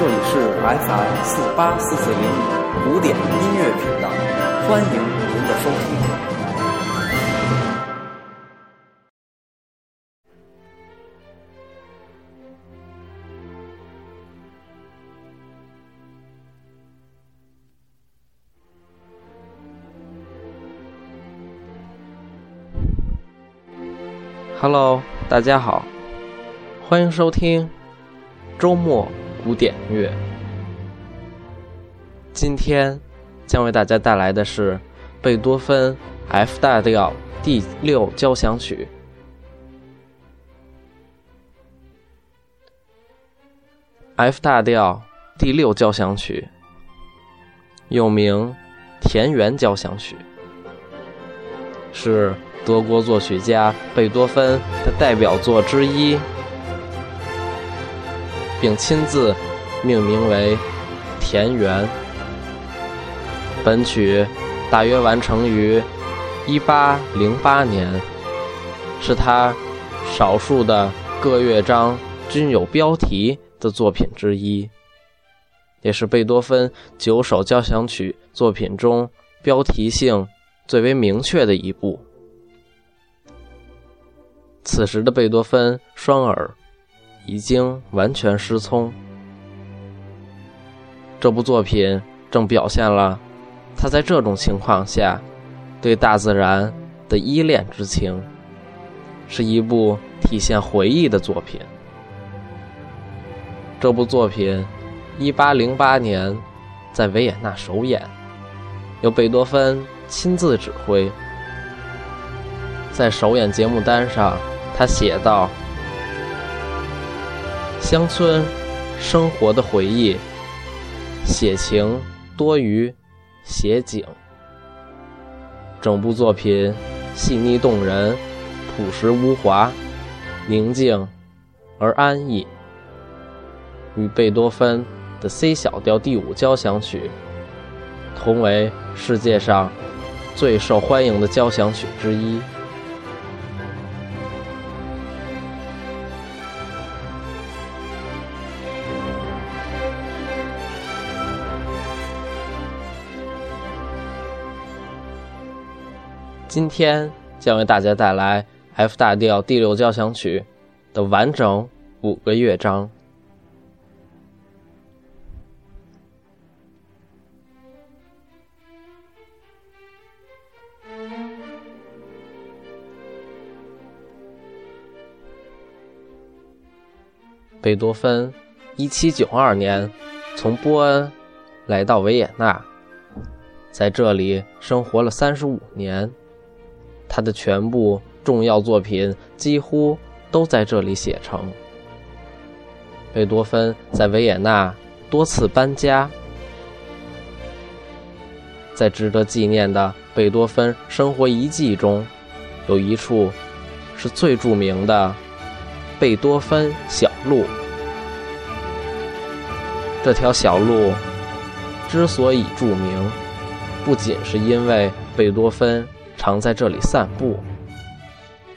这里是 FM 四八四四零五古典音乐频道，欢迎您的收听。Hello，大家好，欢迎收听周末古典乐。今天将为大家带来的是贝多芬 F 大调第六交响曲。F 大调第六交响曲又名田园交响曲，是。德国作曲家贝多芬的代表作之一，并亲自命名为《田园》。本曲大约完成于1808年，是他少数的各乐章均有标题的作品之一，也是贝多芬九首交响曲作品中标题性最为明确的一部。此时的贝多芬双耳已经完全失聪。这部作品正表现了他在这种情况下对大自然的依恋之情，是一部体现回忆的作品。这部作品1808年在维也纳首演，由贝多芬亲自指挥。在首演节目单上。他写道：“乡村生活的回忆，写情多于写景。整部作品细腻动人，朴实无华，宁静而安逸，与贝多芬的 C 小调第五交响曲同为世界上最受欢迎的交响曲之一。”今天将为大家带来 F 大调第六交响曲的完整五个乐章。贝多芬1792年从波恩来到维也纳，在这里生活了35年。他的全部重要作品几乎都在这里写成。贝多芬在维也纳多次搬家，在值得纪念的贝多芬生活遗迹中，有一处是最著名的贝多芬小路。这条小路之所以著名，不仅是因为贝多芬。常在这里散步。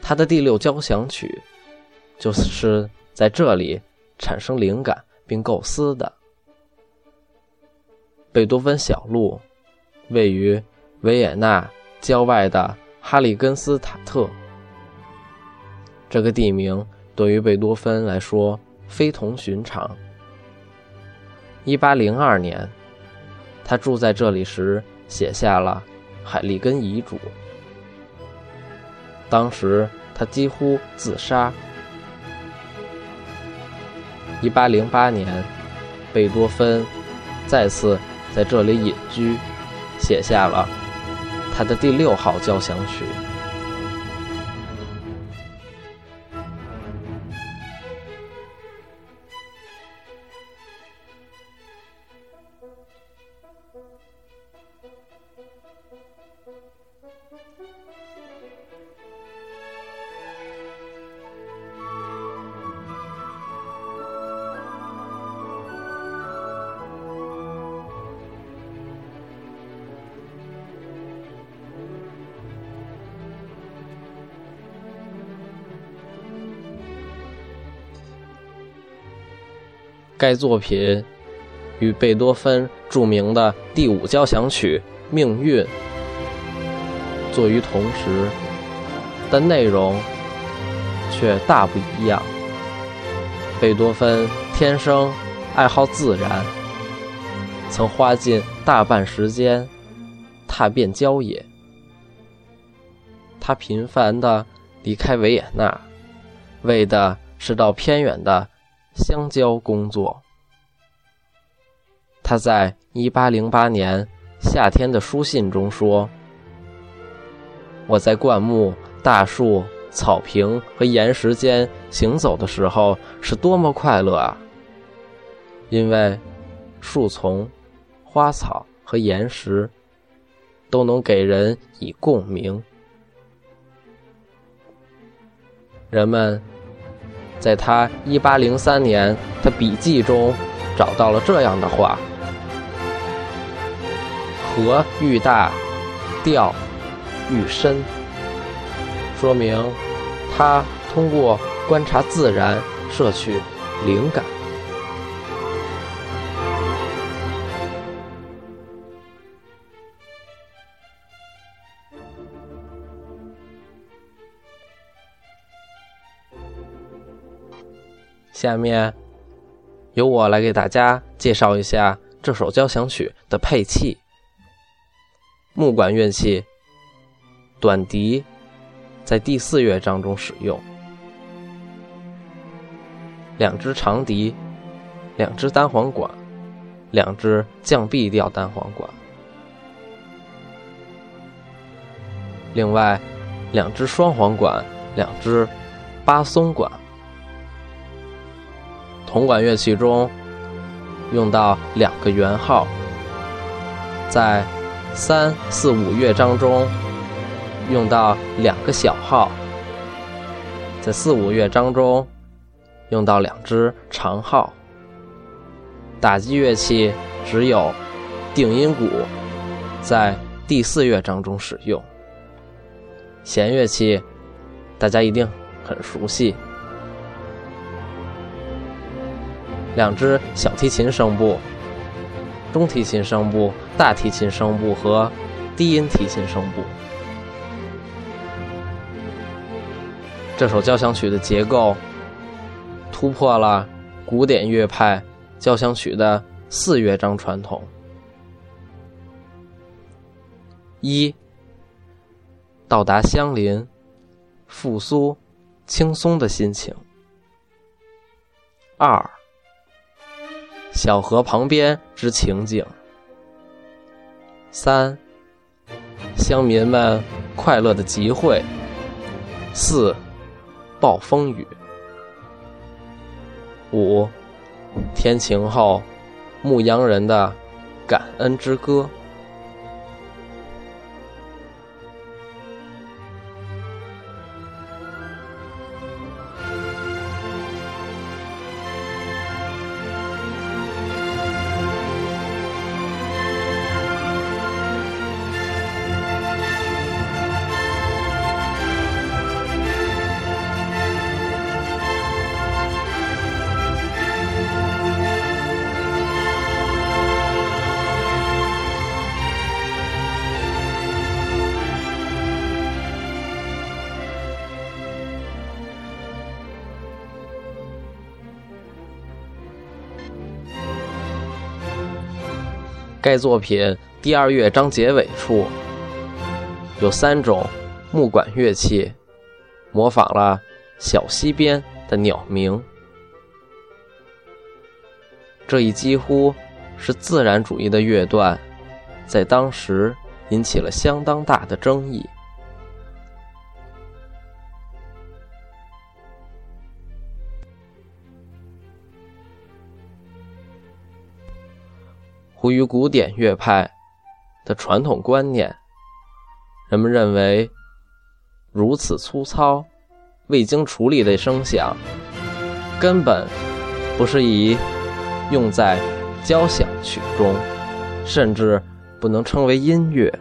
他的第六交响曲就是在这里产生灵感并构思的。贝多芬小路位于维也纳郊外的哈里根斯塔特。这个地名对于贝多芬来说非同寻常。一八零二年，他住在这里时写下了《海利根遗嘱》。当时他几乎自杀。一八零八年，贝多芬再次在这里隐居，写下了他的第六号交响曲。该作品与贝多芬著名的第五交响曲《命运》作于同时，但内容却大不一样。贝多芬天生爱好自然，曾花尽大半时间踏遍郊野。他频繁地离开维也纳，为的是到偏远的乡郊工作。他在1808年夏天的书信中说：“我在灌木、大树、草坪和岩石间行走的时候，是多么快乐啊！因为树丛、花草和岩石都能给人以共鸣。”人们在他1803年的笔记中找到了这样的话：“河愈大，调愈深。”说明他通过观察自然摄取灵感。下面，由我来给大家介绍一下这首交响曲的配器。木管乐器，短笛，在第四乐章中使用；两只长笛，两只单簧管，两只降 B 调单簧管，另外两只双簧管，两只巴松管。铜管乐器中用到两个圆号，在三四五乐章中用到两个小号，在四五乐章中用到两只长号。打击乐器只有定音鼓，在第四乐章中使用。弦乐器大家一定很熟悉。两支小提琴声部、中提琴声部、大提琴声部和低音提琴声部。这首交响曲的结构突破了古典乐派交响曲的四乐章传统：一、到达相邻、复苏、轻松的心情；二、小河旁边之情景。三，乡民们快乐的集会。四，暴风雨。五，天晴后，牧羊人的感恩之歌。该作品第二乐章结尾处有三种木管乐器，模仿了小溪边的鸟鸣。这一几乎是自然主义的乐段，在当时引起了相当大的争议。出于古典乐派的传统观念，人们认为如此粗糙、未经处理的声响，根本不适宜用在交响曲中，甚至不能称为音乐。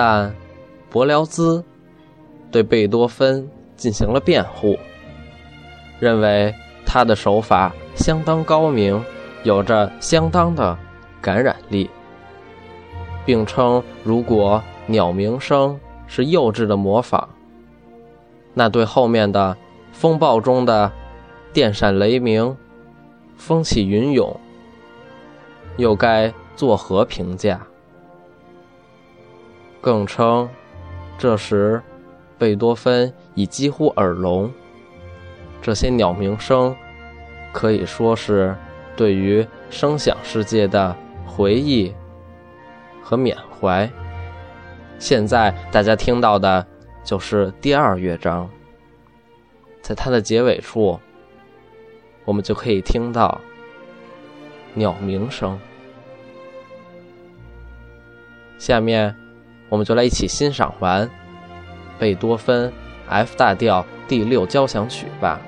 但柏辽兹对贝多芬进行了辩护，认为他的手法相当高明，有着相当的感染力，并称如果鸟鸣声是幼稚的模仿，那对后面的风暴中的电闪雷鸣、风起云涌，又该作何评价？更称，这时贝多芬已几乎耳聋。这些鸟鸣声可以说是对于声响世界的回忆和缅怀。现在大家听到的就是第二乐章，在它的结尾处，我们就可以听到鸟鸣声。下面。我们就来一起欣赏完贝多芬 F 大调第六交响曲吧。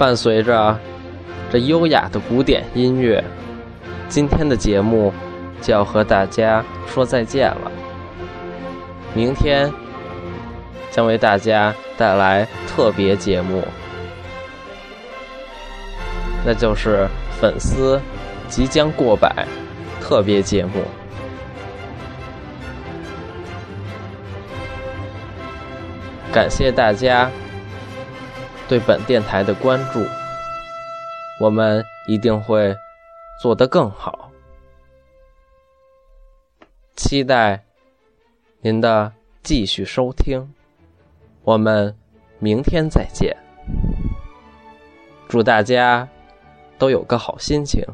伴随着这优雅的古典音乐，今天的节目就要和大家说再见了。明天将为大家带来特别节目，那就是粉丝即将过百特别节目。感谢大家对本电台的关注，我们一定会做得更好。期待您的继续收听，我们明天再见。祝大家都有个好心情。